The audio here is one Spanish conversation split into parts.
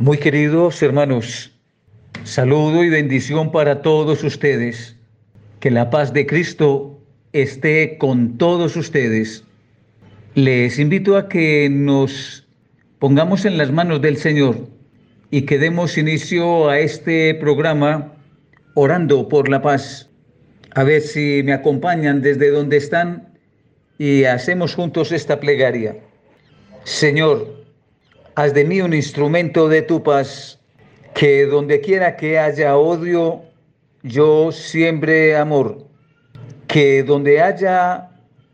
Muy queridos hermanos, saludo y bendición para todos ustedes. Que la paz de Cristo esté con todos ustedes. Les invito a que nos pongamos en las manos del Señor y que demos inicio a este programa orando por la paz. A ver si me acompañan desde donde están y hacemos juntos esta plegaria. Señor, haz de mí un instrumento de tu paz, que donde quiera que haya odio, yo siembre amor, que donde haya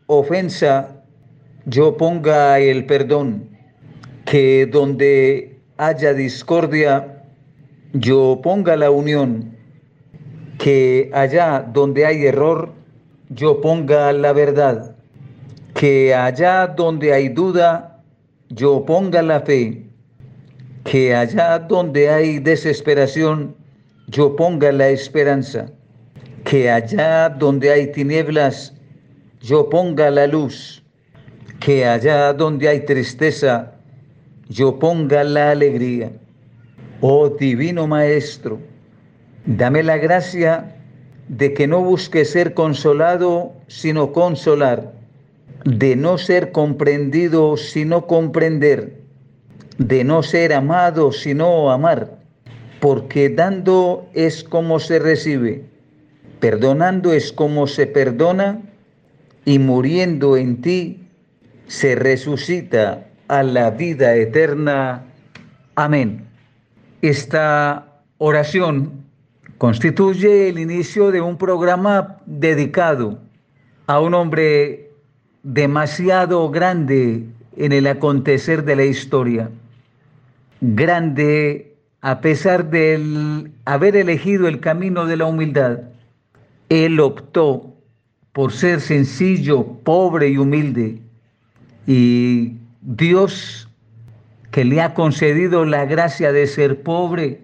ofensa, yo ponga el perdón, que donde haya discordia, yo ponga la unión, que allá donde hay error, yo ponga la verdad, que allá donde hay duda, yo ponga la fe, que allá donde hay desesperación, yo ponga la esperanza, que allá donde hay tinieblas, yo ponga la luz, que allá donde hay tristeza, yo ponga la alegría. Oh Divino Maestro, dame la gracia de que no busque ser consolado, sino consolar de no ser comprendido sino comprender, de no ser amado sino amar, porque dando es como se recibe, perdonando es como se perdona, y muriendo en ti se resucita a la vida eterna. Amén. Esta oración constituye el inicio de un programa dedicado a un hombre demasiado grande en el acontecer de la historia. Grande a pesar de haber elegido el camino de la humildad. Él optó por ser sencillo, pobre y humilde. Y Dios, que le ha concedido la gracia de ser pobre,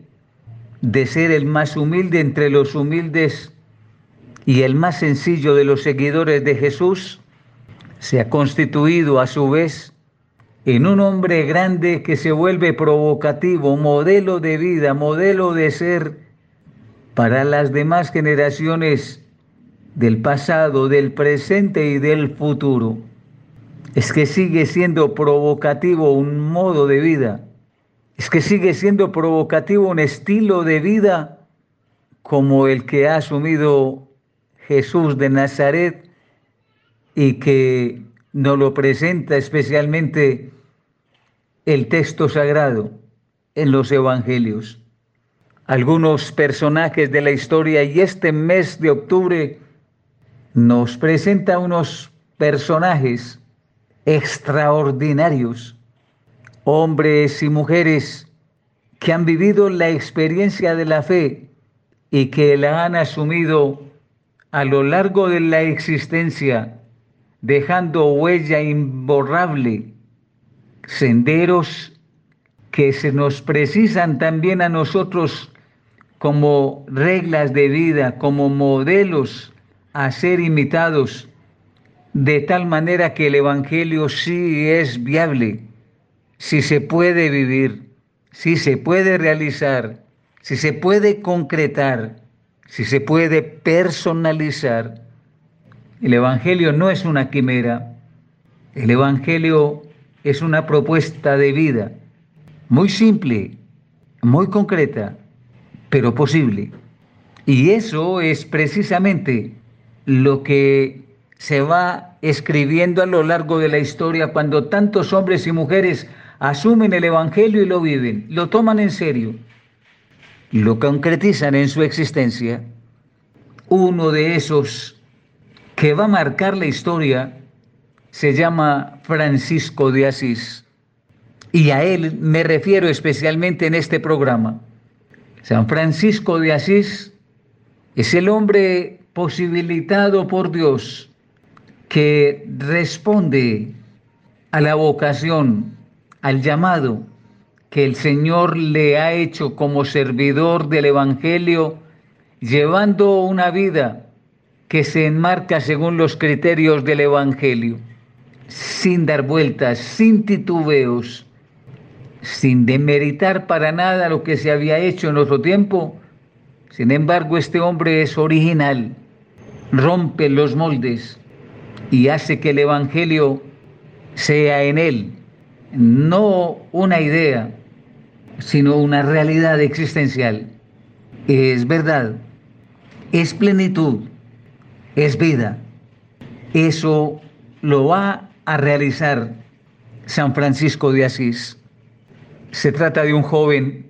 de ser el más humilde entre los humildes y el más sencillo de los seguidores de Jesús, se ha constituido a su vez en un hombre grande que se vuelve provocativo, modelo de vida, modelo de ser para las demás generaciones del pasado, del presente y del futuro. Es que sigue siendo provocativo un modo de vida. Es que sigue siendo provocativo un estilo de vida como el que ha asumido Jesús de Nazaret y que nos lo presenta especialmente el texto sagrado en los evangelios. Algunos personajes de la historia y este mes de octubre nos presenta unos personajes extraordinarios, hombres y mujeres que han vivido la experiencia de la fe y que la han asumido a lo largo de la existencia dejando huella imborrable, senderos que se nos precisan también a nosotros como reglas de vida, como modelos a ser imitados, de tal manera que el Evangelio sí es viable, si se puede vivir, si se puede realizar, si se puede concretar, si se puede personalizar el Evangelio no es una quimera, el Evangelio es una propuesta de vida muy simple, muy concreta, pero posible. Y eso es precisamente lo que se va escribiendo a lo largo de la historia cuando tantos hombres y mujeres asumen el Evangelio y lo viven, lo toman en serio, lo concretizan en su existencia. Uno de esos que va a marcar la historia se llama Francisco de Asís. Y a él me refiero especialmente en este programa. San Francisco de Asís es el hombre posibilitado por Dios que responde a la vocación, al llamado que el Señor le ha hecho como servidor del Evangelio, llevando una vida que se enmarca según los criterios del Evangelio, sin dar vueltas, sin titubeos, sin demeritar para nada lo que se había hecho en otro tiempo. Sin embargo, este hombre es original, rompe los moldes y hace que el Evangelio sea en él no una idea, sino una realidad existencial. Es verdad, es plenitud, es vida. Eso lo va a realizar San Francisco de Asís. Se trata de un joven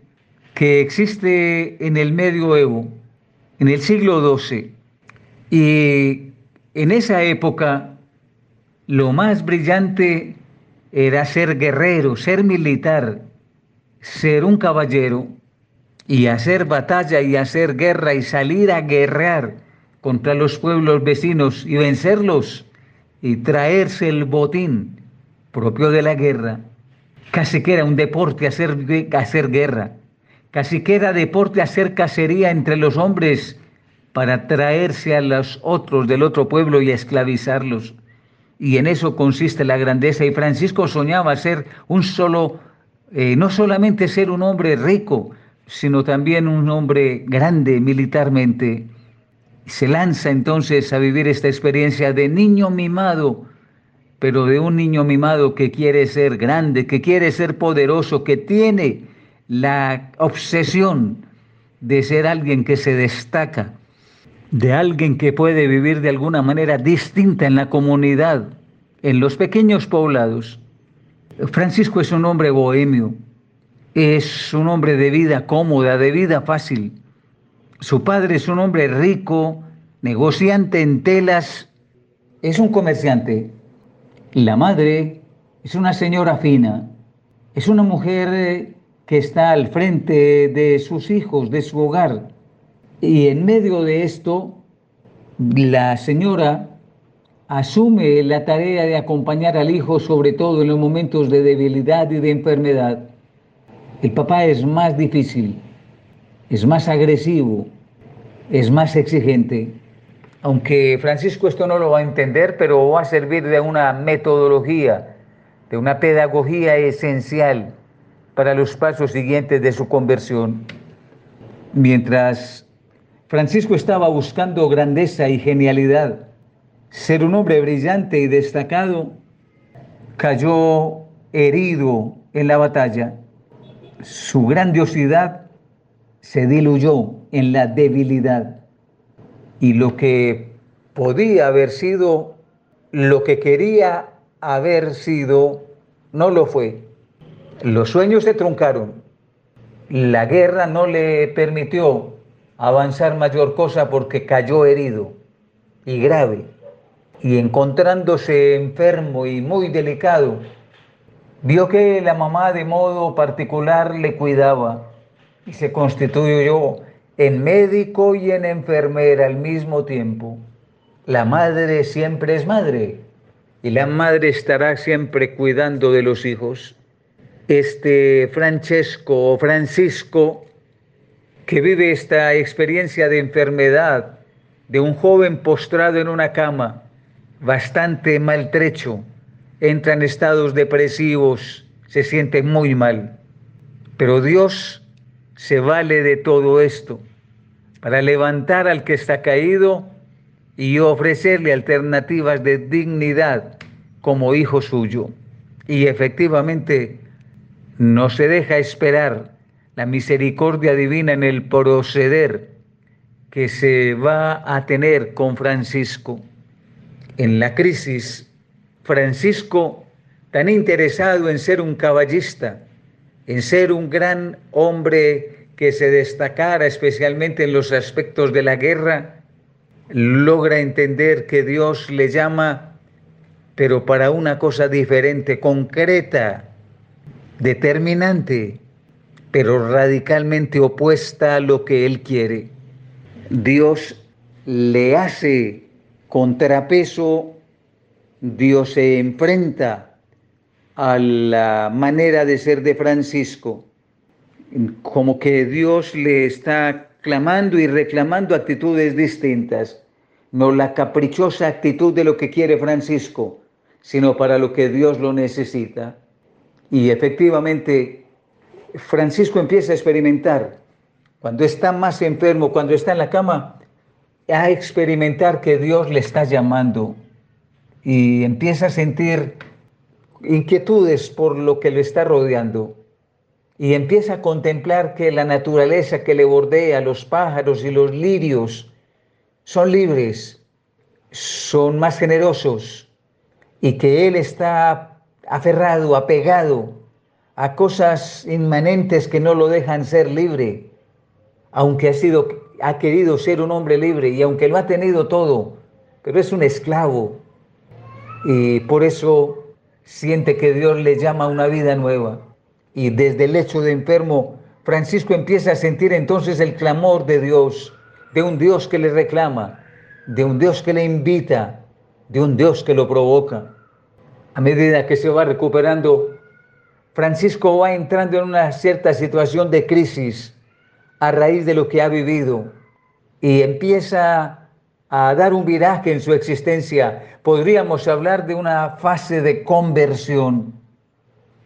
que existe en el medioevo, en el siglo XII, y en esa época lo más brillante era ser guerrero, ser militar, ser un caballero y hacer batalla y hacer guerra y salir a guerrear contra los pueblos vecinos y vencerlos y traerse el botín propio de la guerra. Casi que era un deporte hacer, hacer guerra, casi que era deporte hacer cacería entre los hombres para traerse a los otros del otro pueblo y esclavizarlos. Y en eso consiste la grandeza. Y Francisco soñaba ser un solo, eh, no solamente ser un hombre rico, sino también un hombre grande militarmente. Se lanza entonces a vivir esta experiencia de niño mimado, pero de un niño mimado que quiere ser grande, que quiere ser poderoso, que tiene la obsesión de ser alguien que se destaca, de alguien que puede vivir de alguna manera distinta en la comunidad, en los pequeños poblados. Francisco es un hombre bohemio, es un hombre de vida cómoda, de vida fácil. Su padre es un hombre rico, negociante en telas, es un comerciante. La madre es una señora fina, es una mujer que está al frente de sus hijos, de su hogar. Y en medio de esto, la señora asume la tarea de acompañar al hijo, sobre todo en los momentos de debilidad y de enfermedad. El papá es más difícil, es más agresivo, es más exigente. Aunque Francisco esto no lo va a entender, pero va a servir de una metodología, de una pedagogía esencial para los pasos siguientes de su conversión. Mientras Francisco estaba buscando grandeza y genialidad, ser un hombre brillante y destacado, cayó herido en la batalla su grandiosidad se diluyó en la debilidad y lo que podía haber sido, lo que quería haber sido, no lo fue. Los sueños se truncaron. La guerra no le permitió avanzar mayor cosa porque cayó herido y grave. Y encontrándose enfermo y muy delicado, Vio que la mamá de modo particular le cuidaba y se constituyó en médico y en enfermera al mismo tiempo. La madre siempre es madre y la madre estará siempre cuidando de los hijos. Este Francesco o Francisco que vive esta experiencia de enfermedad de un joven postrado en una cama, bastante maltrecho, entra en estados depresivos, se siente muy mal. Pero Dios se vale de todo esto para levantar al que está caído y ofrecerle alternativas de dignidad como hijo suyo. Y efectivamente no se deja esperar la misericordia divina en el proceder que se va a tener con Francisco. En la crisis Francisco, tan interesado en ser un caballista, en ser un gran hombre que se destacara especialmente en los aspectos de la guerra, logra entender que Dios le llama, pero para una cosa diferente, concreta, determinante, pero radicalmente opuesta a lo que Él quiere. Dios le hace contrapeso Dios se enfrenta a la manera de ser de Francisco, como que Dios le está clamando y reclamando actitudes distintas, no la caprichosa actitud de lo que quiere Francisco, sino para lo que Dios lo necesita. Y efectivamente Francisco empieza a experimentar, cuando está más enfermo, cuando está en la cama, a experimentar que Dios le está llamando y empieza a sentir inquietudes por lo que le está rodeando y empieza a contemplar que la naturaleza que le bordea, los pájaros y los lirios, son libres, son más generosos y que él está aferrado, apegado a cosas inmanentes que no lo dejan ser libre, aunque ha sido ha querido ser un hombre libre y aunque lo ha tenido todo, pero es un esclavo. Y por eso siente que Dios le llama a una vida nueva. Y desde el lecho de enfermo, Francisco empieza a sentir entonces el clamor de Dios, de un Dios que le reclama, de un Dios que le invita, de un Dios que lo provoca. A medida que se va recuperando, Francisco va entrando en una cierta situación de crisis a raíz de lo que ha vivido y empieza a dar un viraje en su existencia. Podríamos hablar de una fase de conversión.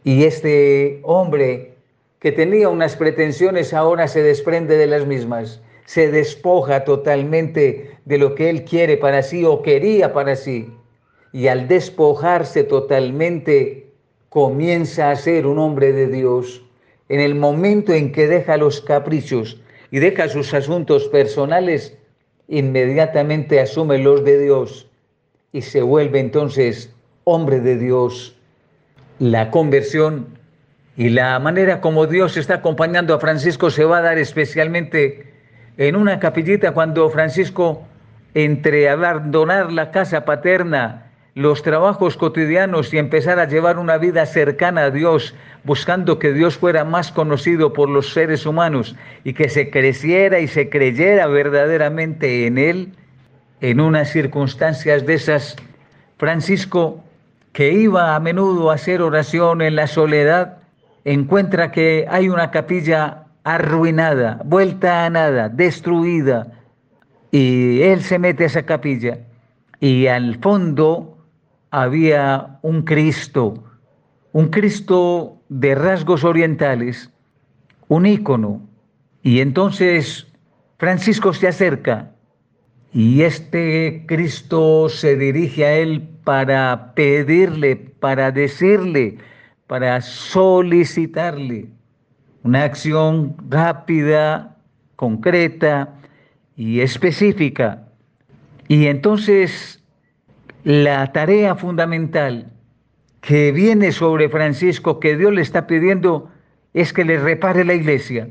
Y este hombre que tenía unas pretensiones ahora se desprende de las mismas, se despoja totalmente de lo que él quiere para sí o quería para sí. Y al despojarse totalmente, comienza a ser un hombre de Dios. En el momento en que deja los caprichos y deja sus asuntos personales, inmediatamente asume los de Dios y se vuelve entonces hombre de Dios. La conversión y la manera como Dios está acompañando a Francisco se va a dar especialmente en una capillita cuando Francisco, entre abandonar la casa paterna, los trabajos cotidianos y empezar a llevar una vida cercana a Dios, buscando que Dios fuera más conocido por los seres humanos y que se creciera y se creyera verdaderamente en Él, en unas circunstancias de esas, Francisco que iba a menudo a hacer oración en la soledad, encuentra que hay una capilla arruinada, vuelta a nada, destruida. Y él se mete a esa capilla y al fondo había un Cristo, un Cristo de rasgos orientales, un ícono. Y entonces Francisco se acerca y este Cristo se dirige a él para pedirle, para decirle, para solicitarle una acción rápida, concreta y específica. Y entonces la tarea fundamental que viene sobre Francisco, que Dios le está pidiendo, es que le repare la iglesia.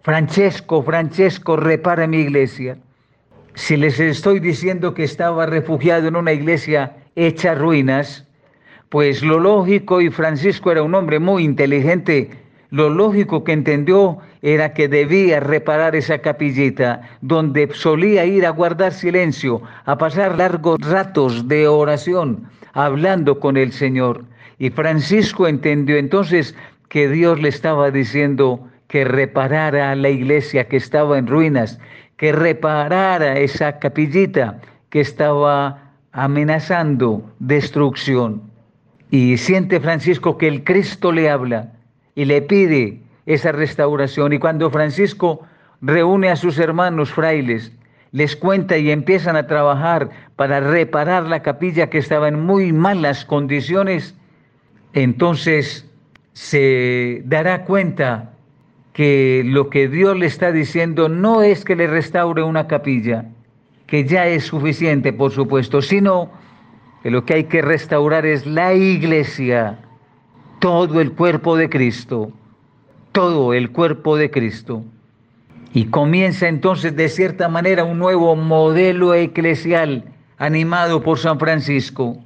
Francesco, Francesco, repara mi iglesia. Si les estoy diciendo que estaba refugiado en una iglesia hecha ruinas, pues lo lógico, y Francisco era un hombre muy inteligente, lo lógico que entendió era que debía reparar esa capillita donde solía ir a guardar silencio, a pasar largos ratos de oración, hablando con el Señor. Y Francisco entendió entonces que Dios le estaba diciendo que reparara la iglesia que estaba en ruinas que reparara esa capillita que estaba amenazando destrucción. Y siente Francisco que el Cristo le habla y le pide esa restauración. Y cuando Francisco reúne a sus hermanos frailes, les cuenta y empiezan a trabajar para reparar la capilla que estaba en muy malas condiciones, entonces se dará cuenta que lo que Dios le está diciendo no es que le restaure una capilla, que ya es suficiente, por supuesto, sino que lo que hay que restaurar es la iglesia, todo el cuerpo de Cristo, todo el cuerpo de Cristo. Y comienza entonces de cierta manera un nuevo modelo eclesial animado por San Francisco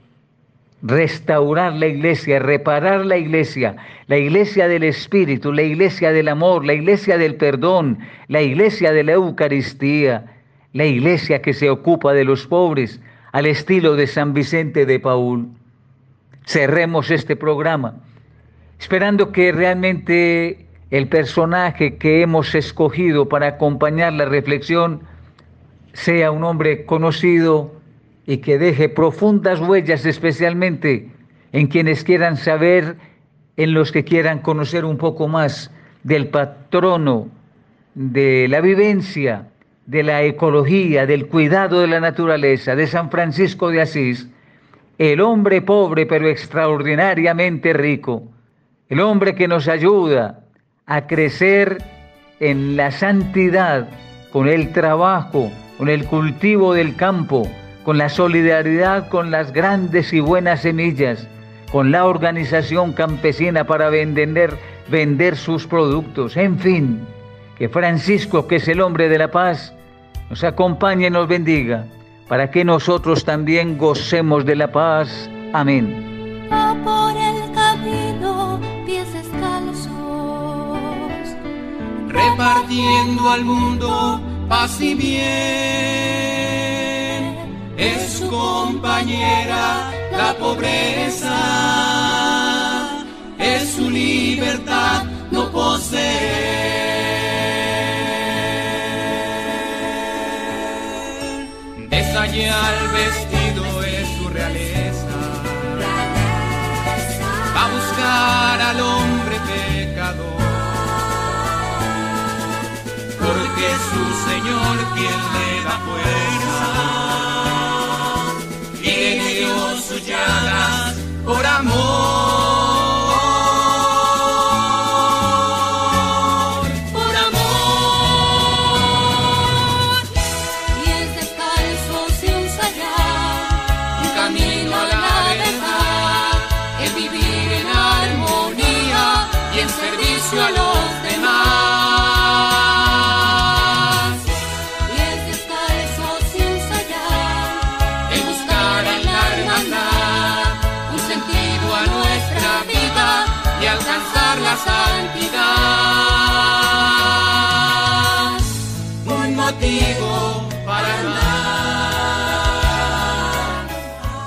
restaurar la iglesia, reparar la iglesia, la iglesia del Espíritu, la iglesia del amor, la iglesia del perdón, la iglesia de la Eucaristía, la iglesia que se ocupa de los pobres, al estilo de San Vicente de Paul. Cerremos este programa, esperando que realmente el personaje que hemos escogido para acompañar la reflexión sea un hombre conocido, y que deje profundas huellas especialmente en quienes quieran saber, en los que quieran conocer un poco más del patrono de la vivencia, de la ecología, del cuidado de la naturaleza, de San Francisco de Asís, el hombre pobre pero extraordinariamente rico, el hombre que nos ayuda a crecer en la santidad, con el trabajo, con el cultivo del campo, con la solidaridad con las grandes y buenas semillas, con la organización campesina para vender, vender sus productos, en fin, que Francisco, que es el hombre de la paz, nos acompañe y nos bendiga, para que nosotros también gocemos de la paz. Amén. Repartiendo al mundo paz y bien. Es compañera la pobreza, es su libertad no poseer. Desallá al vestido es su realeza, va a buscar al hombre es su Señor quien le da fuerza. Y dio sus llagas por amor, Santi.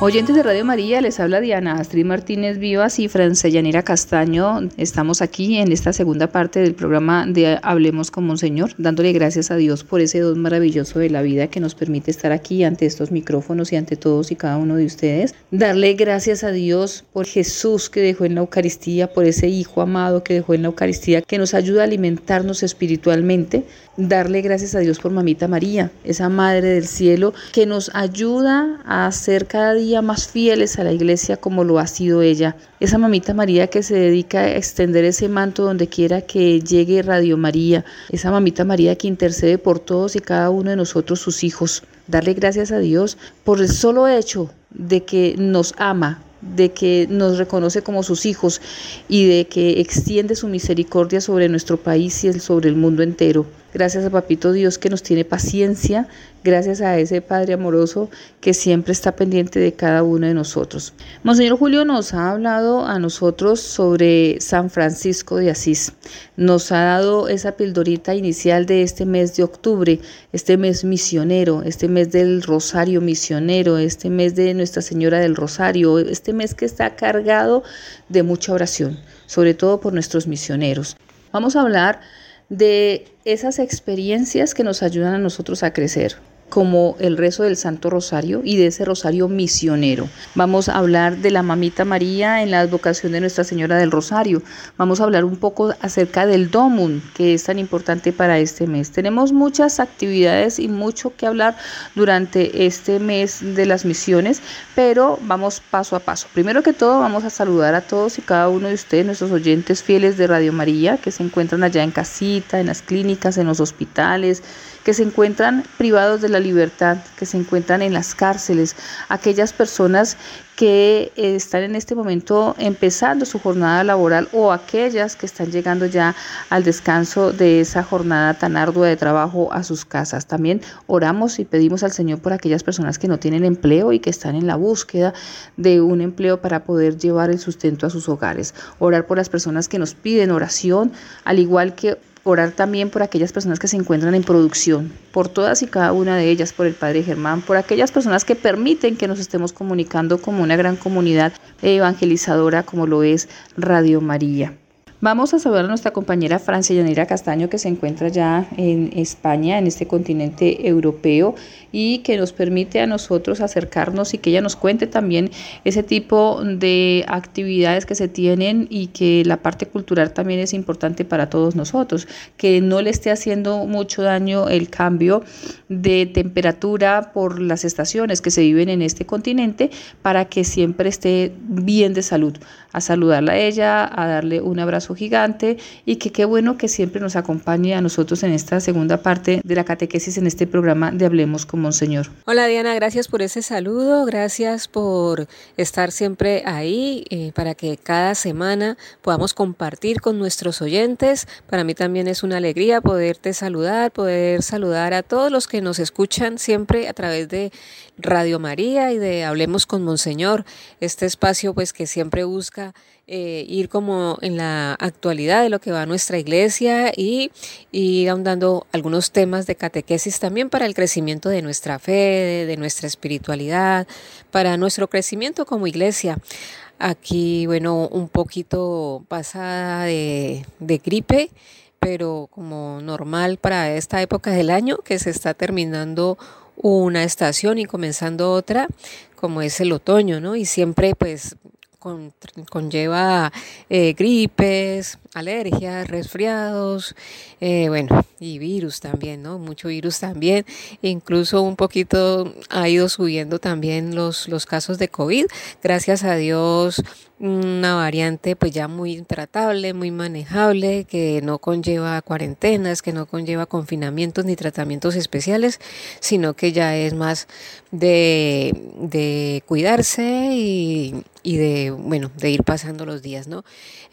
Oyentes de Radio María, les habla Diana Astrid Martínez Vivas y Francellanera Castaño. Estamos aquí en esta segunda parte del programa de Hablemos con Monseñor, dándole gracias a Dios por ese don maravilloso de la vida que nos permite estar aquí ante estos micrófonos y ante todos y cada uno de ustedes. Darle gracias a Dios por Jesús que dejó en la Eucaristía, por ese Hijo amado que dejó en la Eucaristía, que nos ayuda a alimentarnos espiritualmente. Darle gracias a Dios por Mamita María, esa Madre del Cielo, que nos ayuda a ser cada día más fieles a la iglesia como lo ha sido ella. Esa Mamita María que se dedica a extender ese manto donde quiera que llegue Radio María. Esa Mamita María que intercede por todos y cada uno de nosotros, sus hijos. Darle gracias a Dios por el solo hecho de que nos ama, de que nos reconoce como sus hijos y de que extiende su misericordia sobre nuestro país y sobre el mundo entero. Gracias a Papito Dios que nos tiene paciencia, gracias a ese Padre amoroso que siempre está pendiente de cada uno de nosotros. Monseñor Julio nos ha hablado a nosotros sobre San Francisco de Asís. Nos ha dado esa pildorita inicial de este mes de octubre, este mes misionero, este mes del Rosario misionero, este mes de Nuestra Señora del Rosario, este mes que está cargado de mucha oración, sobre todo por nuestros misioneros. Vamos a hablar de esas experiencias que nos ayudan a nosotros a crecer como el rezo del Santo Rosario y de ese Rosario misionero. Vamos a hablar de la Mamita María en la advocación de Nuestra Señora del Rosario. Vamos a hablar un poco acerca del Domum, que es tan importante para este mes. Tenemos muchas actividades y mucho que hablar durante este mes de las misiones, pero vamos paso a paso. Primero que todo, vamos a saludar a todos y cada uno de ustedes, nuestros oyentes fieles de Radio María, que se encuentran allá en casita, en las clínicas, en los hospitales, que se encuentran privados de la libertad, que se encuentran en las cárceles, aquellas personas que eh, están en este momento empezando su jornada laboral o aquellas que están llegando ya al descanso de esa jornada tan ardua de trabajo a sus casas. También oramos y pedimos al Señor por aquellas personas que no tienen empleo y que están en la búsqueda de un empleo para poder llevar el sustento a sus hogares. Orar por las personas que nos piden oración, al igual que orar también por aquellas personas que se encuentran en producción, por todas y cada una de ellas, por el Padre Germán, por aquellas personas que permiten que nos estemos comunicando como una gran comunidad evangelizadora como lo es Radio María. Vamos a saludar a nuestra compañera Francia Yanira Castaño, que se encuentra ya en España, en este continente europeo, y que nos permite a nosotros acercarnos y que ella nos cuente también ese tipo de actividades que se tienen y que la parte cultural también es importante para todos nosotros, que no le esté haciendo mucho daño el cambio de temperatura por las estaciones que se viven en este continente para que siempre esté bien de salud. A saludarla a ella, a darle un abrazo gigante y que qué bueno que siempre nos acompañe a nosotros en esta segunda parte de la catequesis en este programa de Hablemos con Monseñor. Hola Diana, gracias por ese saludo, gracias por estar siempre ahí eh, para que cada semana podamos compartir con nuestros oyentes. Para mí también es una alegría poderte saludar, poder saludar a todos los que nos escuchan siempre a través de Radio María y de Hablemos con Monseñor, este espacio pues que siempre busca eh, ir como en la actualidad de lo que va nuestra iglesia y, ir ahondando algunos temas de catequesis también para el crecimiento de nuestra fe, de, nuestra espiritualidad, para nuestro crecimiento como iglesia. Aquí, bueno, un poquito pasada de gripe, pero como normal para esta época del año que se está terminando una estación y comenzando otra, como es el otoño, ¿no? Y siempre pues conlleva eh, gripes, alergias, resfriados, eh, bueno, y virus también, ¿no? Mucho virus también. Incluso un poquito ha ido subiendo también los, los casos de COVID. Gracias a Dios, una variante pues ya muy tratable, muy manejable, que no conlleva cuarentenas, que no conlleva confinamientos ni tratamientos especiales, sino que ya es más de, de cuidarse y, y de, bueno, de ir pasando los días, ¿no?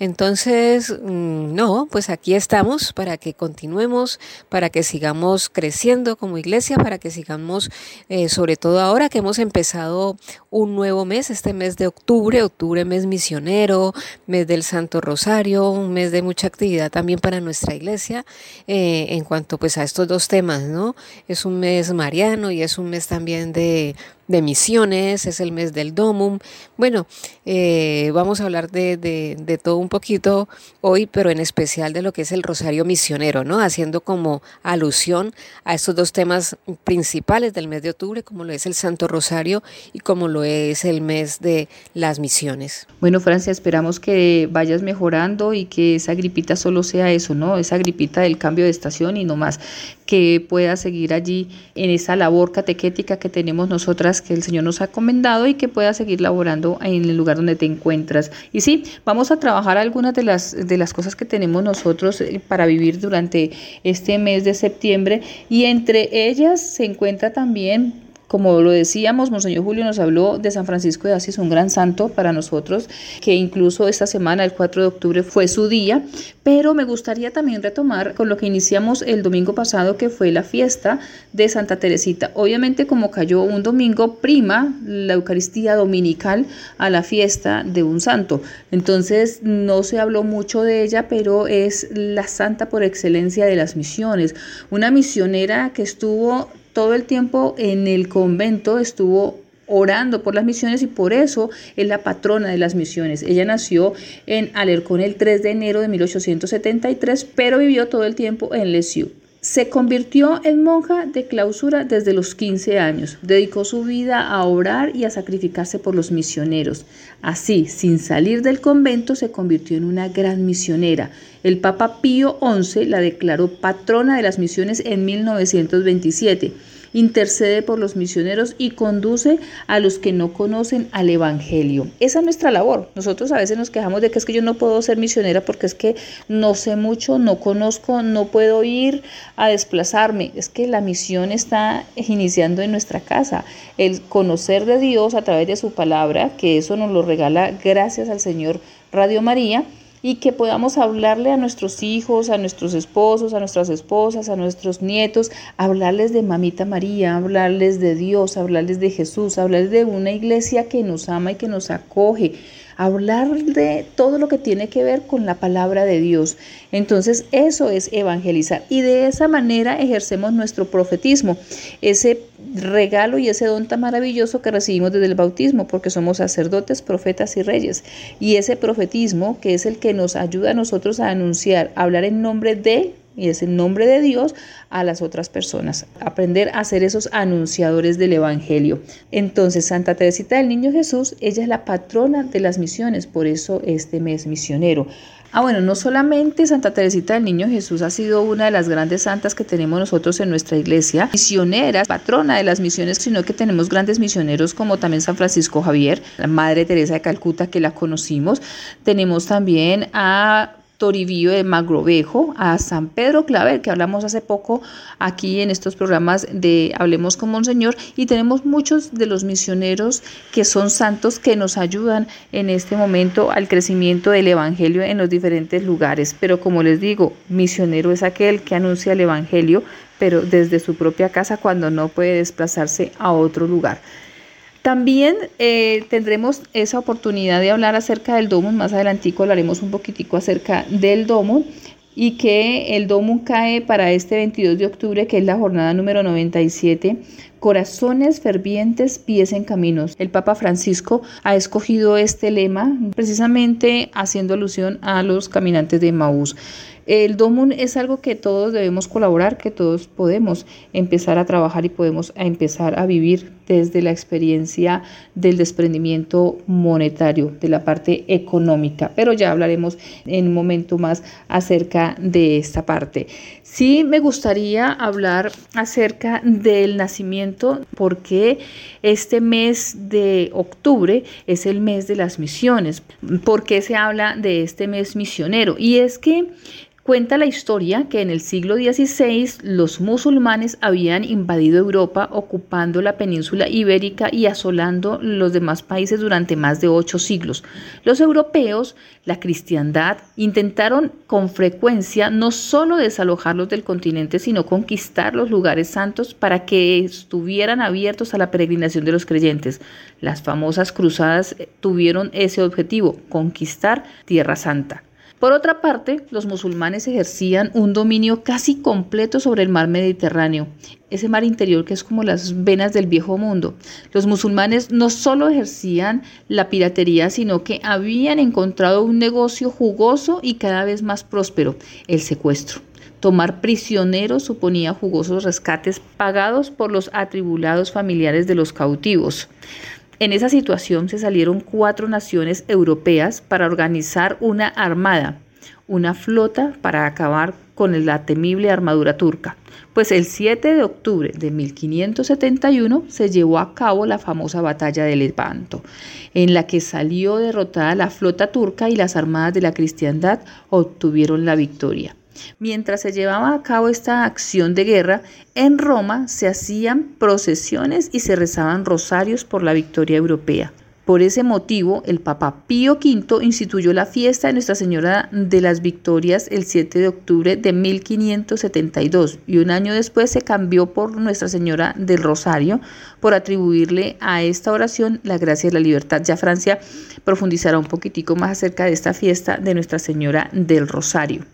Entonces, mm, no, pues aquí estamos para que continuemos, para que sigamos creciendo como iglesia, para que sigamos, eh, sobre todo ahora que hemos empezado un nuevo mes, este mes de octubre, octubre mes misionero, mes del Santo Rosario, un mes de mucha actividad también para nuestra iglesia eh, en cuanto pues a estos dos temas, ¿no? Es un mes mariano y es un mes también de de misiones, es el mes del Domum. Bueno, eh, vamos a hablar de, de, todo un poquito hoy, pero en especial de lo que es el Rosario Misionero, ¿no? Haciendo como alusión a estos dos temas principales del mes de octubre, como lo es el Santo Rosario y como lo es el mes de las misiones. Bueno, Francia, esperamos que vayas mejorando y que esa gripita solo sea eso, ¿no? Esa gripita del cambio de estación y no más, que puedas seguir allí en esa labor catequética que tenemos nosotras que el Señor nos ha encomendado y que puedas seguir laborando en el lugar donde te encuentras. Y sí, vamos a trabajar algunas de las, de las cosas que tenemos nosotros eh, para vivir durante este mes de septiembre y entre ellas se encuentra también como lo decíamos, Monseñor Julio nos habló de San Francisco de Asís, un gran santo para nosotros, que incluso esta semana, el 4 de octubre, fue su día, pero me gustaría también retomar con lo que iniciamos el domingo pasado, que fue la fiesta de Santa Teresita. Obviamente, como cayó un domingo, prima la Eucaristía dominical a la fiesta de un santo. Entonces, no se habló mucho de ella, pero es la santa por excelencia de las misiones, una misionera que estuvo todo el tiempo en el convento estuvo orando por las misiones y por eso es la patrona de las misiones. Ella nació en Alercón el 3 de enero de 1873, pero vivió todo el tiempo en Lesieux. Se convirtió en monja de clausura desde los 15 años. Dedicó su vida a orar y a sacrificarse por los misioneros. Así, sin salir del convento, se convirtió en una gran misionera. El Papa Pío XI la declaró patrona de las misiones en 1927 intercede por los misioneros y conduce a los que no conocen al Evangelio. Esa es nuestra labor. Nosotros a veces nos quejamos de que es que yo no puedo ser misionera porque es que no sé mucho, no conozco, no puedo ir a desplazarme. Es que la misión está iniciando en nuestra casa. El conocer de Dios a través de su palabra, que eso nos lo regala gracias al Señor Radio María y que podamos hablarle a nuestros hijos, a nuestros esposos, a nuestras esposas, a nuestros nietos, hablarles de Mamita María, hablarles de Dios, hablarles de Jesús, hablarles de una iglesia que nos ama y que nos acoge, hablar de todo lo que tiene que ver con la palabra de Dios. Entonces eso es evangelizar y de esa manera ejercemos nuestro profetismo, ese regalo y ese don tan maravilloso que recibimos desde el bautismo, porque somos sacerdotes, profetas y reyes. Y ese profetismo, que es el que nos ayuda a nosotros a anunciar, a hablar en nombre de y es el nombre de Dios a las otras personas. Aprender a ser esos anunciadores del Evangelio. Entonces, Santa Teresita del Niño Jesús, ella es la patrona de las misiones, por eso este mes misionero. Ah, bueno, no solamente Santa Teresita del Niño Jesús ha sido una de las grandes santas que tenemos nosotros en nuestra iglesia, misionera, patrona de las misiones, sino que tenemos grandes misioneros como también San Francisco Javier, la Madre Teresa de Calcuta que la conocimos. Tenemos también a Toribío de Magrovejo, a San Pedro Claver, que hablamos hace poco aquí en estos programas de Hablemos con Monseñor, y tenemos muchos de los misioneros que son santos que nos ayudan en este momento al crecimiento del Evangelio en los diferentes lugares. Pero como les digo, misionero es aquel que anuncia el Evangelio, pero desde su propia casa cuando no puede desplazarse a otro lugar. También eh, tendremos esa oportunidad de hablar acerca del domo, más adelantico hablaremos un poquitico acerca del domo y que el domo cae para este 22 de octubre, que es la jornada número 97, corazones fervientes, pies en caminos. El Papa Francisco ha escogido este lema precisamente haciendo alusión a los caminantes de Maús. El DOMUN es algo que todos debemos colaborar, que todos podemos empezar a trabajar y podemos empezar a vivir desde la experiencia del desprendimiento monetario, de la parte económica. Pero ya hablaremos en un momento más acerca de esta parte. Sí me gustaría hablar acerca del nacimiento, porque este mes de octubre es el mes de las misiones. ¿Por qué se habla de este mes misionero? Y es que Cuenta la historia que en el siglo XVI los musulmanes habían invadido Europa ocupando la península ibérica y asolando los demás países durante más de ocho siglos. Los europeos, la cristiandad, intentaron con frecuencia no solo desalojarlos del continente, sino conquistar los lugares santos para que estuvieran abiertos a la peregrinación de los creyentes. Las famosas cruzadas tuvieron ese objetivo, conquistar Tierra Santa. Por otra parte, los musulmanes ejercían un dominio casi completo sobre el mar Mediterráneo, ese mar interior que es como las venas del viejo mundo. Los musulmanes no solo ejercían la piratería, sino que habían encontrado un negocio jugoso y cada vez más próspero, el secuestro. Tomar prisioneros suponía jugosos rescates pagados por los atribulados familiares de los cautivos. En esa situación se salieron cuatro naciones europeas para organizar una armada, una flota para acabar con la temible armadura turca. Pues el 7 de octubre de 1571 se llevó a cabo la famosa batalla de Lepanto, en la que salió derrotada la flota turca y las armadas de la cristiandad obtuvieron la victoria. Mientras se llevaba a cabo esta acción de guerra, en Roma se hacían procesiones y se rezaban rosarios por la victoria europea. Por ese motivo, el Papa Pío V instituyó la fiesta de Nuestra Señora de las Victorias el 7 de octubre de 1572 y un año después se cambió por Nuestra Señora del Rosario por atribuirle a esta oración la gracia y la libertad. Ya Francia profundizará un poquitico más acerca de esta fiesta de Nuestra Señora del Rosario.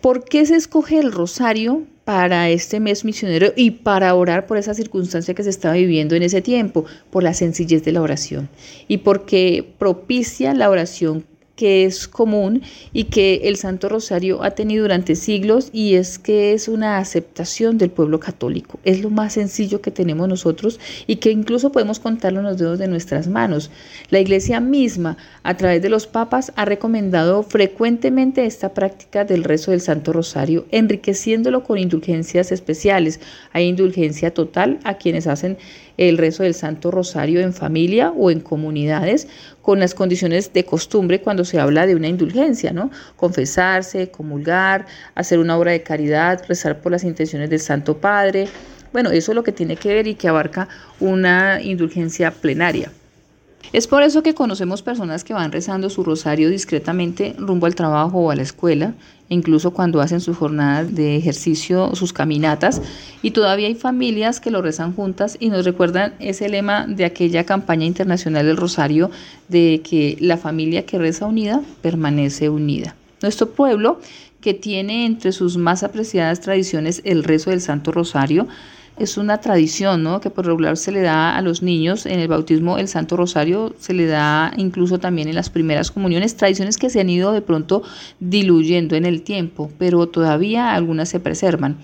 ¿Por qué se escoge el rosario para este mes misionero y para orar por esa circunstancia que se estaba viviendo en ese tiempo? Por la sencillez de la oración y porque propicia la oración que es común y que el Santo Rosario ha tenido durante siglos y es que es una aceptación del pueblo católico. Es lo más sencillo que tenemos nosotros y que incluso podemos contarlo en los dedos de nuestras manos. La Iglesia misma, a través de los papas, ha recomendado frecuentemente esta práctica del rezo del Santo Rosario, enriqueciéndolo con indulgencias especiales. Hay indulgencia total a quienes hacen el rezo del Santo Rosario en familia o en comunidades con las condiciones de costumbre cuando se habla de una indulgencia, ¿no? Confesarse, comulgar, hacer una obra de caridad, rezar por las intenciones del Santo Padre. Bueno, eso es lo que tiene que ver y que abarca una indulgencia plenaria. Es por eso que conocemos personas que van rezando su rosario discretamente rumbo al trabajo o a la escuela, e incluso cuando hacen sus jornadas de ejercicio, sus caminatas, y todavía hay familias que lo rezan juntas y nos recuerdan ese lema de aquella campaña internacional del rosario de que la familia que reza unida permanece unida. Nuestro pueblo, que tiene entre sus más apreciadas tradiciones el rezo del Santo Rosario, es una tradición, ¿no? Que por regular se le da a los niños en el bautismo el Santo Rosario, se le da incluso también en las primeras comuniones, tradiciones que se han ido de pronto diluyendo en el tiempo, pero todavía algunas se preservan.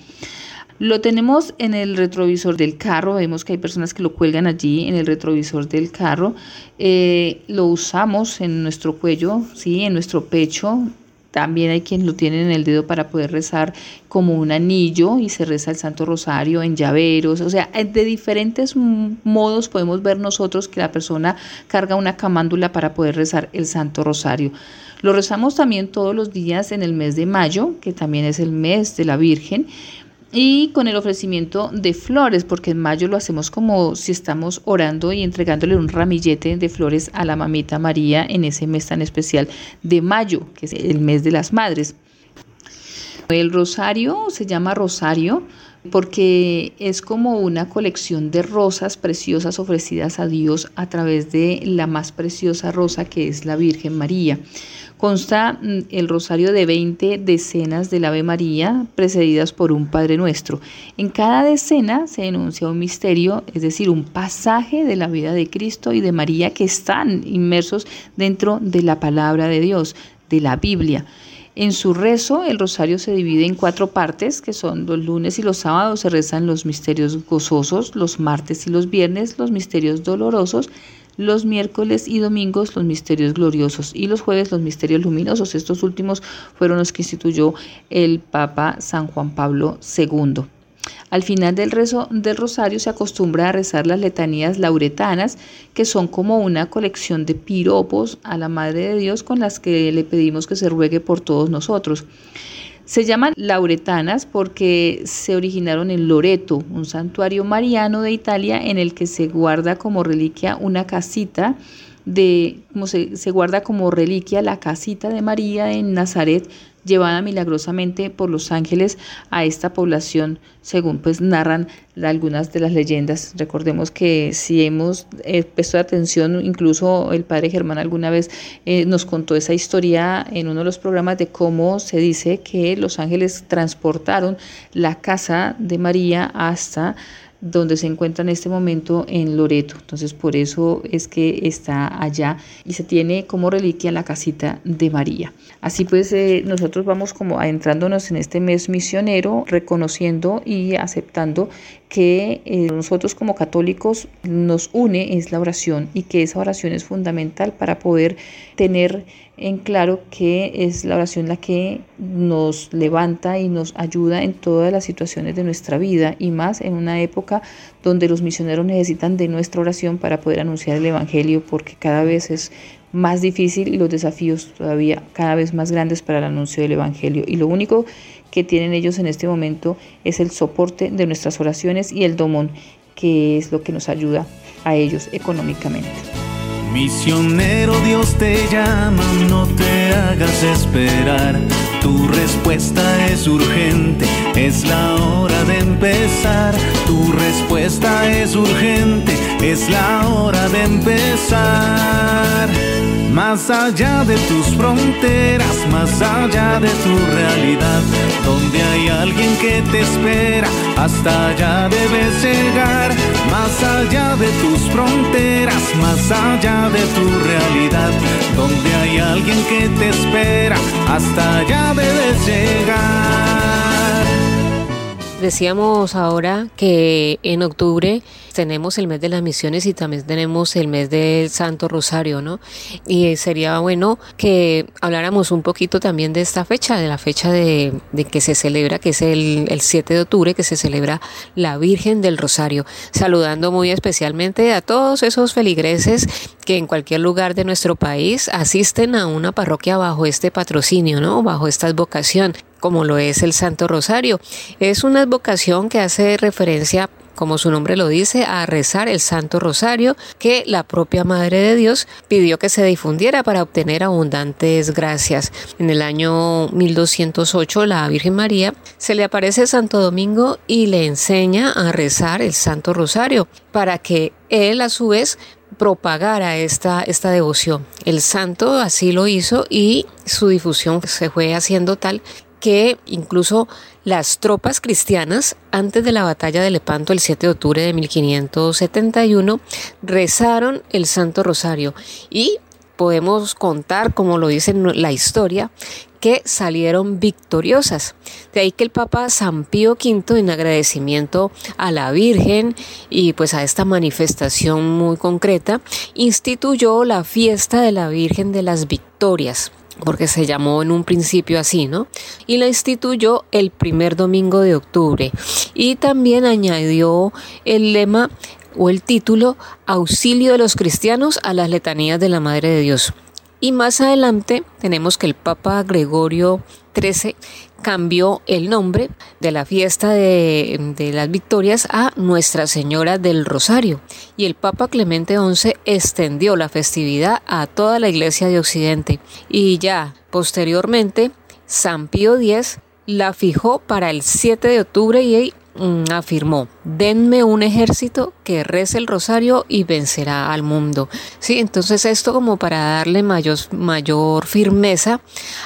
Lo tenemos en el retrovisor del carro, vemos que hay personas que lo cuelgan allí en el retrovisor del carro, eh, lo usamos en nuestro cuello, ¿sí? en nuestro pecho, también hay quien lo tiene en el dedo para poder rezar como un anillo y se reza el Santo Rosario en llaveros. O sea, de diferentes modos podemos ver nosotros que la persona carga una camándula para poder rezar el Santo Rosario. Lo rezamos también todos los días en el mes de mayo, que también es el mes de la Virgen y con el ofrecimiento de flores, porque en mayo lo hacemos como si estamos orando y entregándole un ramillete de flores a la mamita María en ese mes tan especial de mayo, que es el mes de las madres. El rosario se llama rosario porque es como una colección de rosas preciosas ofrecidas a Dios a través de la más preciosa rosa que es la Virgen María. Consta mm, el rosario de 20 decenas del Ave María precedidas por un Padre Nuestro. En cada decena se enuncia un misterio, es decir, un pasaje de la vida de Cristo y de María que están inmersos dentro de la palabra de Dios, de la Biblia. En su rezo, el rosario se divide en cuatro partes, que son los lunes y los sábados se rezan los misterios gozosos, los martes y los viernes los misterios dolorosos, los miércoles y domingos los misterios gloriosos y los jueves los misterios luminosos. Estos últimos fueron los que instituyó el Papa San Juan Pablo II. Al final del rezo del rosario se acostumbra a rezar las letanías lauretanas, que son como una colección de piropos a la Madre de Dios con las que le pedimos que se ruegue por todos nosotros. Se llaman lauretanas porque se originaron en Loreto, un santuario mariano de Italia en el que se guarda como reliquia una casita de, como se, guarda como reliquia la casita de María en Nazaret, llevada milagrosamente por los ángeles a esta población, según pues narran algunas de las leyendas. Recordemos que si hemos eh, prestado atención, incluso el padre Germán alguna vez eh, nos contó esa historia en uno de los programas de cómo se dice que los ángeles transportaron la casa de María hasta donde se encuentra en este momento en Loreto. Entonces por eso es que está allá y se tiene como reliquia la casita de María. Así pues eh, nosotros vamos como adentrándonos en este mes misionero, reconociendo y aceptando que eh, nosotros como católicos nos une es la oración y que esa oración es fundamental para poder tener en claro que es la oración la que nos levanta y nos ayuda en todas las situaciones de nuestra vida y más en una época donde los misioneros necesitan de nuestra oración para poder anunciar el Evangelio porque cada vez es más difícil y los desafíos todavía cada vez más grandes para el anuncio del Evangelio. Y lo único que tienen ellos en este momento es el soporte de nuestras oraciones y el domón, que es lo que nos ayuda a ellos económicamente. Misionero Dios te llama, no te hagas esperar. Tu respuesta es urgente, es la hora de empezar. Tu respuesta es urgente, es la hora de empezar. Más allá de tus fronteras, más allá de tu realidad, donde hay alguien que te espera, hasta allá debes llegar. Más allá de tus fronteras, más allá de tu realidad, donde hay alguien que te espera, hasta allá debes llegar. Decíamos ahora que en octubre tenemos el mes de las misiones y también tenemos el mes del Santo Rosario, ¿no? Y sería bueno que habláramos un poquito también de esta fecha, de la fecha de, que se celebra, que es el, el 7 de octubre, que se celebra la Virgen del Rosario. Saludando muy especialmente a todos esos feligreses que en cualquier lugar de nuestro país asisten a una parroquia bajo este patrocinio, ¿no? Bajo esta advocación como lo es el Santo Rosario. Es una advocación que hace referencia como su nombre lo dice, a rezar el Santo Rosario que la propia Madre de Dios pidió que se difundiera para obtener abundantes gracias. En el año 1208 la Virgen María se le aparece Santo Domingo y le enseña a rezar el Santo Rosario para que él a su vez propagara esta, esta devoción. El santo así lo hizo y su difusión se fue haciendo tal que incluso las tropas cristianas, antes de la batalla de Lepanto el 7 de octubre de 1571, rezaron el Santo Rosario y podemos contar, como lo dice la historia, que salieron victoriosas. De ahí que el Papa San Pío V, en agradecimiento a la Virgen y pues a esta manifestación muy concreta, instituyó la fiesta de la Virgen de las Victorias porque se llamó en un principio así, ¿no? Y la instituyó el primer domingo de octubre. Y también añadió el lema o el título Auxilio de los cristianos a las letanías de la Madre de Dios. Y más adelante tenemos que el Papa Gregorio XIII cambió el nombre de la fiesta de, de, las victorias a Nuestra Señora del Rosario y el Papa Clemente XI extendió la festividad a toda la Iglesia de Occidente y ya posteriormente San Pío X la fijó para el 7 de octubre y afirmó, denme un ejército que rece el rosario y vencerá al mundo. Sí, entonces esto como para darle mayor, mayor firmeza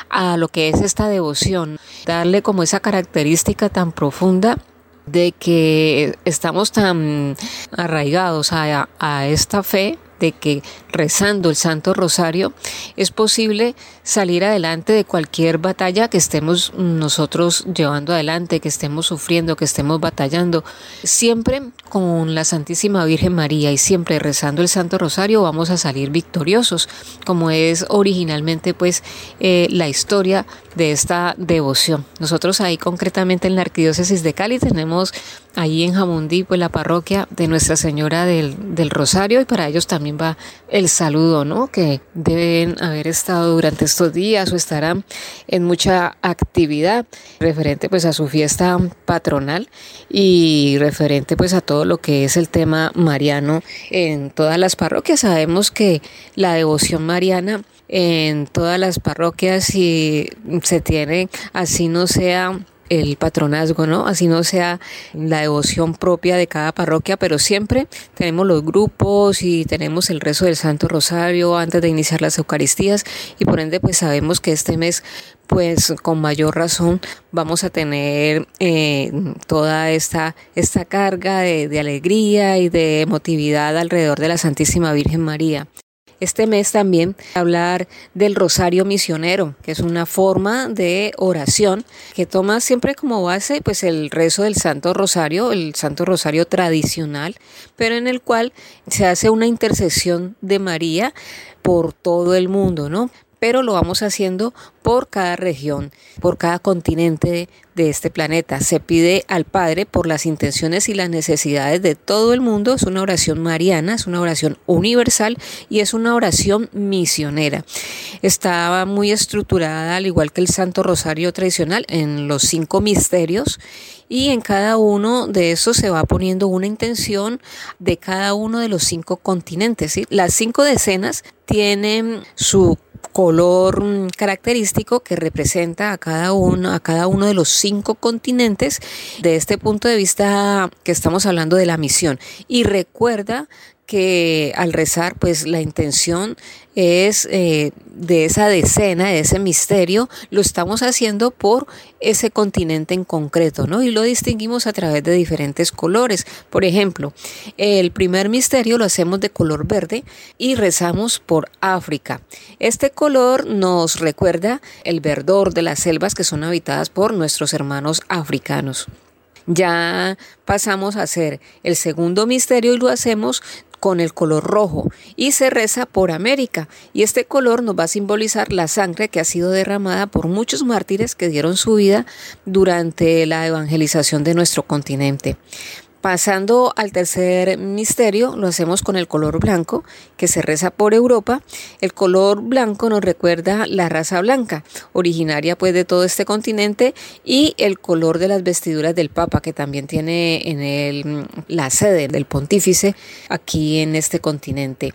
a lo que es esta devoción, darle como esa característica tan profunda de que estamos tan arraigados a, a esta fe de que rezando el Santo Rosario es posible salir adelante de cualquier batalla que estemos nosotros llevando adelante, que estemos sufriendo, que estemos batallando. Siempre con la Santísima Virgen María y siempre rezando el Santo Rosario vamos a salir victoriosos, como es originalmente pues eh, la historia de esta devoción. Nosotros ahí concretamente en la Arquidiócesis de Cali tenemos ahí en Jamundí pues la parroquia de Nuestra Señora del, del Rosario y para ellos también va el saludo, ¿no? Que deben haber estado durante estos días o estarán en mucha actividad referente pues a su fiesta patronal y referente pues a todo lo que es el tema mariano en todas las parroquias. Sabemos que la devoción mariana en todas las parroquias y se tiene, así no sea el patronazgo, ¿no? Así no sea la devoción propia de cada parroquia, pero siempre tenemos los grupos y tenemos el rezo del Santo Rosario antes de iniciar las Eucaristías y por ende pues sabemos que este mes pues con mayor razón vamos a tener eh, toda esta, esta carga de, de alegría y de emotividad alrededor de la Santísima Virgen María este mes también hablar del rosario misionero, que es una forma de oración que toma siempre como base pues el rezo del Santo Rosario, el Santo Rosario tradicional, pero en el cual se hace una intercesión de María por todo el mundo, ¿no? Pero lo vamos haciendo por cada región, por cada continente de este planeta. Se pide al Padre por las intenciones y las necesidades de todo el mundo. Es una oración mariana, es una oración universal y es una oración misionera. Estaba muy estructurada, al igual que el Santo Rosario tradicional, en los cinco misterios y en cada uno de esos se va poniendo una intención de cada uno de los cinco continentes. Las cinco decenas tienen su color mm, característico que representa a cada uno, a cada uno de los cinco continentes de este punto de vista que estamos hablando de la misión. Y recuerda que al rezar, pues la intención es eh, de esa decena, de ese misterio, lo estamos haciendo por ese continente en concreto, ¿no? Y lo distinguimos a través de diferentes colores. Por ejemplo, el primer misterio lo hacemos de color verde y rezamos por África. Este color nos recuerda el verdor de las selvas que son habitadas por nuestros hermanos africanos. Ya pasamos a hacer el segundo misterio y lo hacemos con el color rojo y se reza por América. Y este color nos va a simbolizar la sangre que ha sido derramada por muchos mártires que dieron su vida durante la evangelización de nuestro continente. Pasando al tercer misterio, lo hacemos con el color blanco, que se reza por Europa. El color blanco nos recuerda la raza blanca, originaria pues de todo este continente, y el color de las vestiduras del Papa, que también tiene en el, la sede del pontífice aquí en este continente.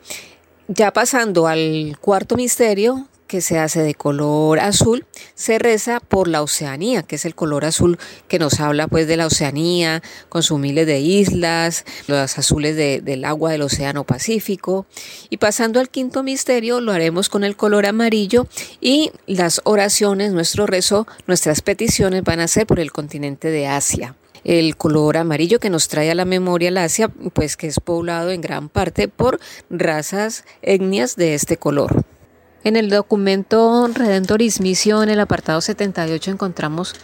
Ya pasando al cuarto misterio, que se hace de color azul, se reza por la Oceanía, que es el color azul que nos habla pues de la Oceanía, con sus miles de islas, los azules de, del agua del Océano Pacífico. Y pasando al quinto misterio, lo haremos con el color amarillo y las oraciones, nuestro rezo, nuestras peticiones van a ser por el continente de Asia el color amarillo que nos trae a la memoria el Asia, pues que es poblado en gran parte por razas etnias de este color. En el documento Redentoris en el apartado 78, encontramos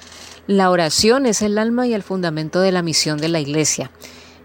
la oración es el alma y el fundamento de la misión de la Iglesia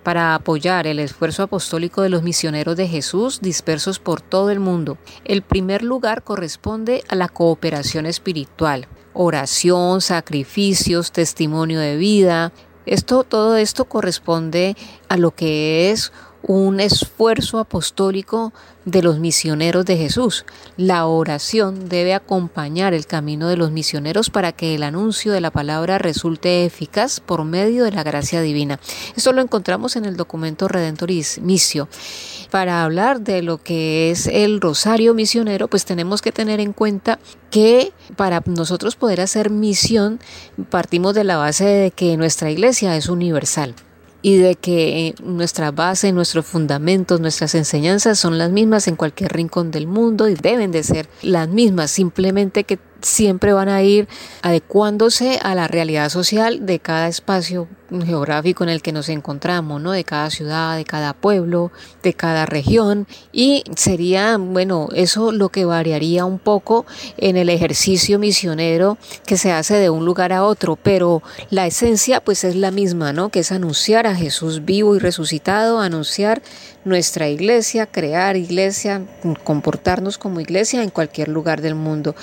para apoyar el esfuerzo apostólico de los misioneros de Jesús dispersos por todo el mundo. El primer lugar corresponde a la cooperación espiritual, oración, sacrificios, testimonio de vida. Esto, todo esto corresponde a lo que es un esfuerzo apostólico de los misioneros de Jesús. La oración debe acompañar el camino de los misioneros para que el anuncio de la palabra resulte eficaz por medio de la gracia divina. Esto lo encontramos en el documento Redentoris Missio. Para hablar de lo que es el rosario misionero, pues tenemos que tener en cuenta que para nosotros poder hacer misión partimos de la base de que nuestra iglesia es universal y de que nuestra base, nuestros fundamentos, nuestras enseñanzas son las mismas en cualquier rincón del mundo y deben de ser las mismas, simplemente que siempre van a ir adecuándose a la realidad social de cada espacio geográfico en el que nos encontramos, ¿no? De cada ciudad, de cada pueblo, de cada región y sería, bueno, eso lo que variaría un poco en el ejercicio misionero que se hace de un lugar a otro, pero la esencia pues es la misma, ¿no? Que es anunciar a Jesús vivo y resucitado, anunciar nuestra iglesia, crear iglesia, comportarnos como iglesia en cualquier lugar del mundo.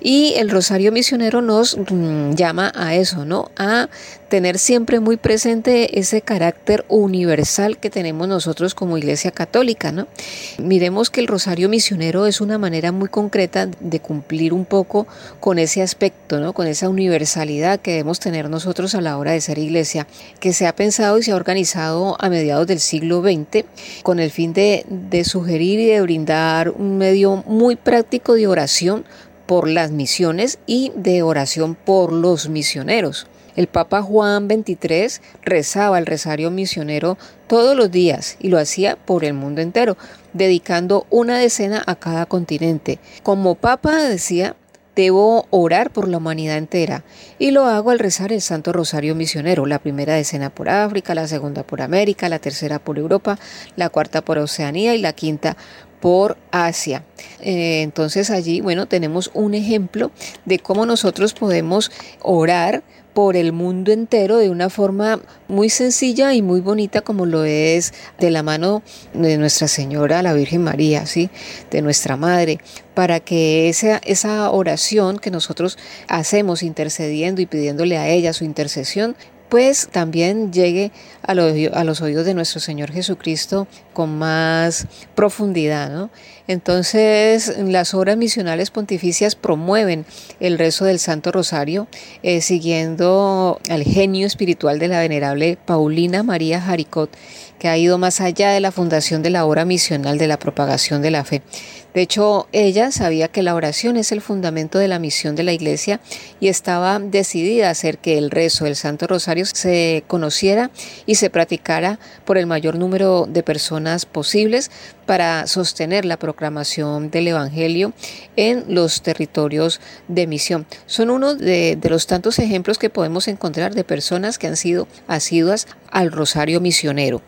Y el Rosario Misionero nos mm, llama a eso, ¿no? A tener siempre muy presente ese carácter universal que tenemos nosotros como Iglesia Católica, ¿no? Miremos que el Rosario Misionero es una manera muy concreta de cumplir un poco con ese aspecto, ¿no? Con esa universalidad que debemos tener nosotros a la hora de ser Iglesia, que se ha pensado y se ha organizado a mediados del siglo XX con el fin de, de sugerir y de brindar un medio muy práctico de oración por las misiones y de oración por los misioneros. El Papa Juan XXIII rezaba el rosario misionero todos los días y lo hacía por el mundo entero, dedicando una decena a cada continente. Como Papa decía, debo orar por la humanidad entera y lo hago al rezar el Santo Rosario Misionero, la primera decena por África, la segunda por América, la tercera por Europa, la cuarta por Oceanía y la quinta por Asia. Eh, entonces allí, bueno, tenemos un ejemplo de cómo nosotros podemos orar por el mundo entero de una forma muy sencilla y muy bonita como lo es de la mano de Nuestra Señora, la Virgen María, ¿sí? de nuestra Madre, para que esa, esa oración que nosotros hacemos intercediendo y pidiéndole a ella su intercesión, pues también llegue a los, oídos de nuestro Señor Jesucristo con más profundidad. ¿no? Entonces, las obras misionales pontificias promueven el rezo del Santo Rosario, eh, siguiendo al genio espiritual de la venerable Paulina María Jaricot, que ha ido más allá de la fundación de la obra misional de la propagación de la fe. De hecho, ella sabía que la oración es el fundamento de la misión de la Iglesia y estaba decidida a hacer que el rezo del Santo Rosario se conociera y se practicara por el mayor número de personas posibles para sostener la proclamación del Evangelio en los territorios de misión. Son uno de, de los tantos ejemplos que podemos encontrar de personas que han sido asiduas al rosario misionero.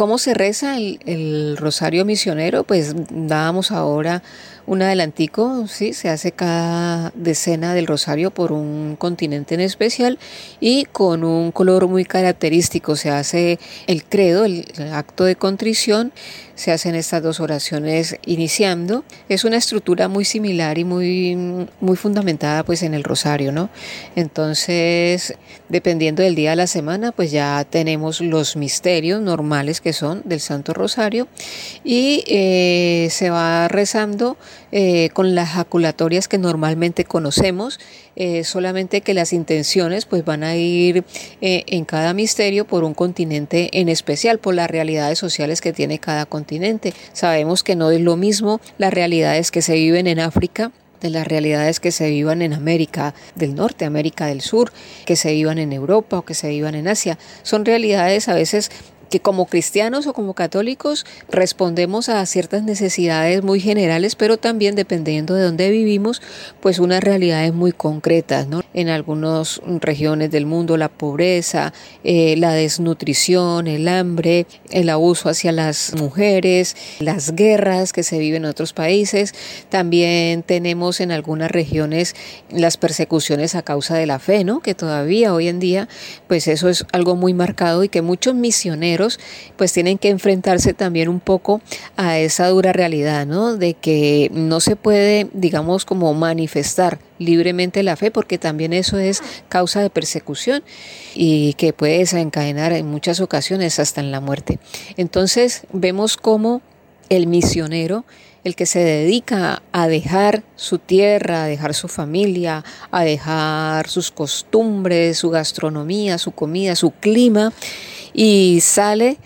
¿Cómo se reza el, el, rosario misionero? Pues dábamos ahora un adelantico, sí, se hace cada decena del rosario por un continente en especial y con un color muy característico. Se hace el credo, el, acto de contrición, se hacen estas dos oraciones iniciando. Es una estructura muy similar y muy, muy fundamentada pues en el rosario, ¿no? Entonces, dependiendo del día de la semana, pues ya tenemos los misterios normales que son del Santo Rosario y eh, se va rezando eh, con las jaculatorias que normalmente conocemos, eh, solamente que las intenciones pues van a ir eh, en cada misterio por un continente en especial, por las realidades sociales que tiene cada continente. Sabemos que no es lo mismo las realidades que se viven en África de las realidades que se vivan en América del Norte, América del Sur, que se vivan en Europa o que se vivan en Asia. Son realidades a veces que como cristianos o como católicos respondemos a ciertas necesidades muy generales, pero también dependiendo de dónde vivimos, pues unas realidades muy concretas, ¿no? En algunas regiones del mundo la pobreza, eh, la desnutrición, el hambre, el abuso hacia las mujeres, las guerras que se viven en otros países. También tenemos en algunas regiones las persecuciones a causa de la fe, ¿no? Que todavía hoy en día, pues eso es algo muy marcado y que muchos misioneros pues tienen que enfrentarse también un poco a esa dura realidad, ¿no? De que no se puede, digamos, como manifestar libremente la fe, porque también eso es causa de persecución y que puede desencadenar en muchas ocasiones hasta en la muerte. Entonces vemos cómo el misionero, el que se dedica a dejar su tierra, a dejar su familia, a dejar sus costumbres, su gastronomía, su comida, su clima, y sale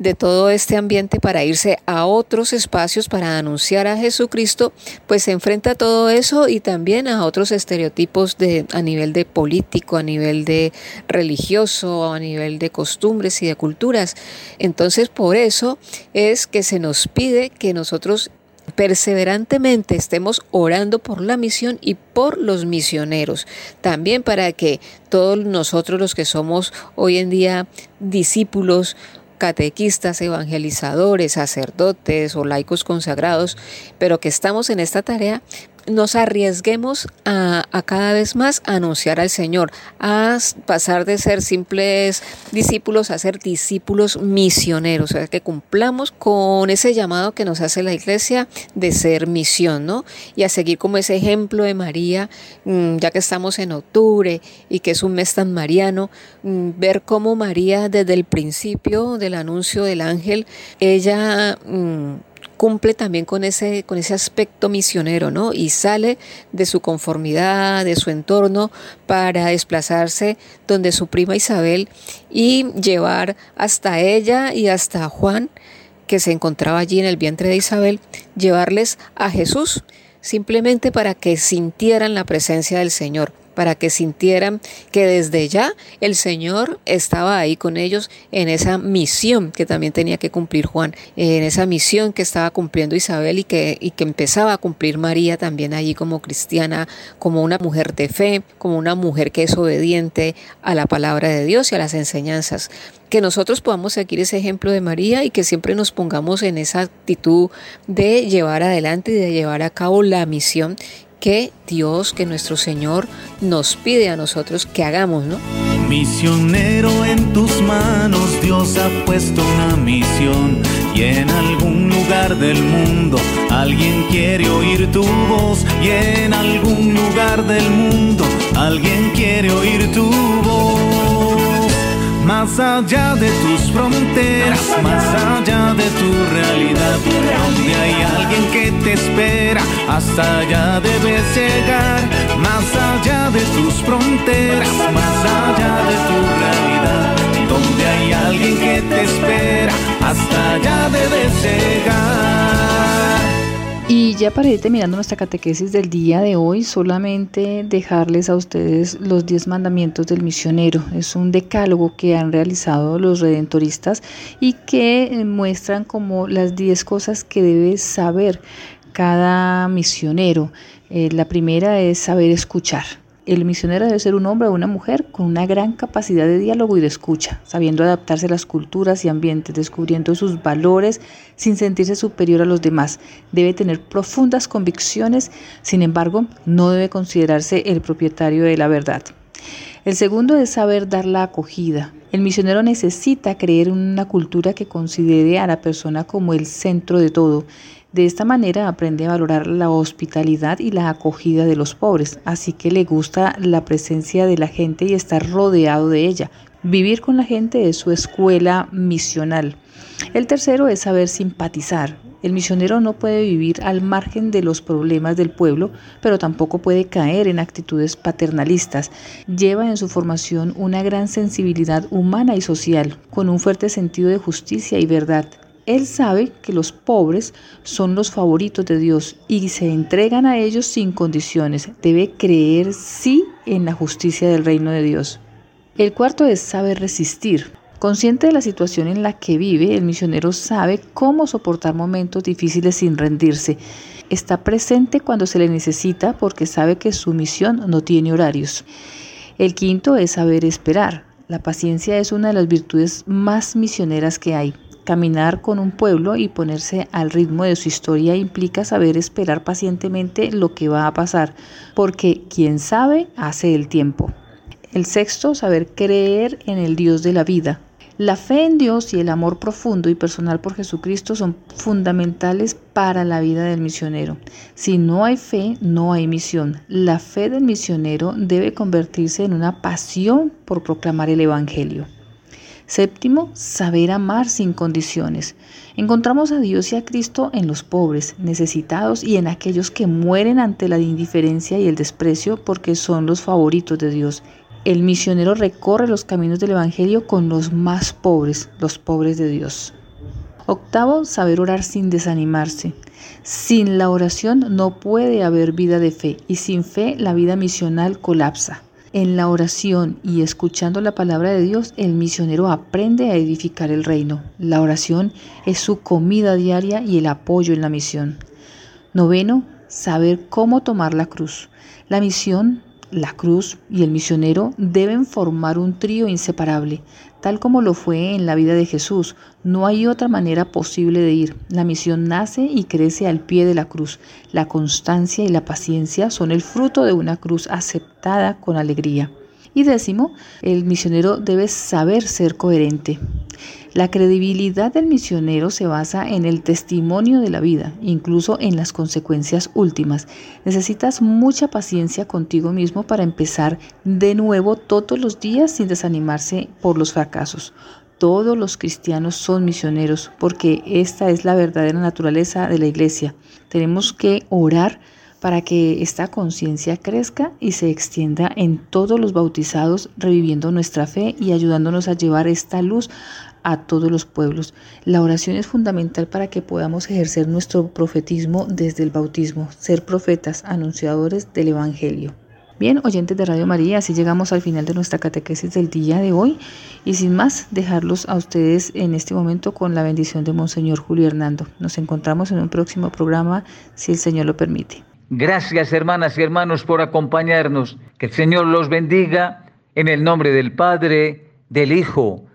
de todo este ambiente para irse a otros espacios para anunciar a Jesucristo, pues se enfrenta a todo eso y también a otros estereotipos de a nivel de político, a nivel de religioso, a nivel de costumbres y de culturas. Entonces, por eso es que se nos pide que nosotros perseverantemente estemos orando por la misión y por los misioneros. También para que todos nosotros los que somos hoy en día discípulos, catequistas, evangelizadores, sacerdotes o laicos consagrados, pero que estamos en esta tarea, nos arriesguemos a, a, cada vez más a anunciar al Señor, a pasar de ser simples discípulos a ser discípulos misioneros, o sea, que cumplamos con ese llamado que nos hace la iglesia de ser misión, ¿no? Y a seguir como ese ejemplo de María, mm, ya que estamos en octubre y que es un mes tan mariano, mm, ver cómo María desde el principio del anuncio del ángel, ella mm, cumple también con ese, con ese aspecto misionero, ¿no? Y sale de su conformidad, de su entorno, para desplazarse donde su prima Isabel y llevar hasta ella y hasta Juan, que se encontraba allí en el vientre de Isabel, llevarles a Jesús, simplemente para que sintieran la presencia del Señor para que sintieran que desde ya el Señor estaba ahí con ellos en esa misión que también tenía que cumplir Juan, en esa misión que estaba cumpliendo Isabel y que, y que empezaba a cumplir María también allí como cristiana, como una mujer de fe, como una mujer que es obediente a la palabra de Dios y a las enseñanzas. Que nosotros podamos seguir ese ejemplo de María y que siempre nos pongamos en esa actitud de llevar adelante y de llevar a cabo la misión que Dios, que nuestro Señor nos pide a nosotros que hagamos, ¿no? Misionero en tus manos, Dios ha puesto una misión. Y en algún lugar del mundo alguien quiere oír tu voz. Y en algún lugar del mundo alguien quiere oír tu voz. Más allá de tus fronteras, más allá de tu realidad, donde hay alguien que te espera, hasta allá debes llegar, más allá de tus fronteras, más allá de tu realidad, donde hay alguien que te espera, hasta allá debes llegar. Y ya para ir terminando nuestra catequesis del día de hoy, solamente dejarles a ustedes los 10 mandamientos del misionero. Es un decálogo que han realizado los redentoristas y que muestran como las 10 cosas que debe saber cada misionero. Eh, la primera es saber escuchar El misionero debe ser un hombre o una mujer con una gran capacidad de diálogo y de escucha, sabiendo adaptarse a las culturas y ambientes, descubriendo sus valores sin sentirse superior a los demás. Debe tener profundas convicciones, sin embargo, no debe considerarse el propietario de la verdad. El segundo es saber dar la acogida. El misionero necesita creer en una cultura que considere a la persona como el centro de todo de esta manera aprende a valorar la hospitalidad y la acogida de los pobres, así que le gusta la presencia de la gente y estar rodeado de ella. Vivir con la gente es su escuela misional. El tercero es saber simpatizar. El misionero no puede vivir al margen de los problemas del pueblo, pero tampoco puede caer en actitudes paternalistas. Lleva en su formación una gran sensibilidad humana y social, con un fuerte sentido de justicia y verdad. Él sabe que los pobres son los favoritos de Dios y se entregan a ellos sin condiciones. Debe creer sí en la justicia del reino de Dios. El cuarto es saber resistir. Consciente de la situación en la que vive, el misionero sabe cómo soportar momentos difíciles sin rendirse. Está presente cuando se le necesita porque sabe que su misión no tiene horarios. El quinto es saber esperar. La paciencia es una de las virtudes más misioneras que hay. Caminar con un pueblo y ponerse al ritmo de su historia implica saber esperar pacientemente lo que va a pasar, porque quien sabe hace el tiempo. El sexto, saber creer en el Dios de la vida. La fe en Dios y el amor profundo y personal por Jesucristo son fundamentales para la vida del misionero. Si no hay fe, no hay misión. La fe del misionero debe convertirse en una pasión por proclamar el Evangelio. Séptimo, saber amar sin condiciones. Encontramos a Dios y a Cristo en los pobres, necesitados y en aquellos que mueren ante la indiferencia y el desprecio porque son los favoritos de Dios. El misionero recorre los caminos del Evangelio con los más pobres, los pobres de Dios. Octavo, saber orar sin desanimarse. Sin la oración no puede haber vida de fe y sin fe la vida misional colapsa. En la oración y escuchando la palabra de Dios, el misionero aprende a edificar el reino. La oración es su comida diaria y el apoyo en la misión. Noveno, saber cómo tomar la cruz. La misión la cruz y el misionero deben formar un trío inseparable, tal como lo fue en la vida de Jesús. No hay otra manera posible de ir. La misión nace y crece al pie de la cruz. La constancia y la paciencia son el fruto de una cruz aceptada con alegría. Y décimo, el misionero debe saber ser coherente. La credibilidad del misionero se basa en el testimonio de la vida, incluso en las consecuencias últimas. Necesitas mucha paciencia contigo mismo para empezar de nuevo todos los días sin desanimarse por los fracasos. Todos los cristianos son misioneros porque esta es la verdadera naturaleza de la iglesia. Tenemos que orar para que esta conciencia crezca y se extienda en todos los bautizados, reviviendo nuestra fe y ayudándonos a llevar esta luz a todos los pueblos. La oración es fundamental para que podamos ejercer nuestro profetismo desde el bautismo, ser profetas, anunciadores del Evangelio. Bien, oyentes de Radio María, así llegamos al final de nuestra catequesis del día de hoy y sin más dejarlos a ustedes en este momento con la bendición de Monseñor Julio Hernando. Nos encontramos en un próximo programa si el Señor lo permite. Gracias hermanas y hermanos por acompañarnos. Que el Señor los bendiga en el nombre del Padre, del Hijo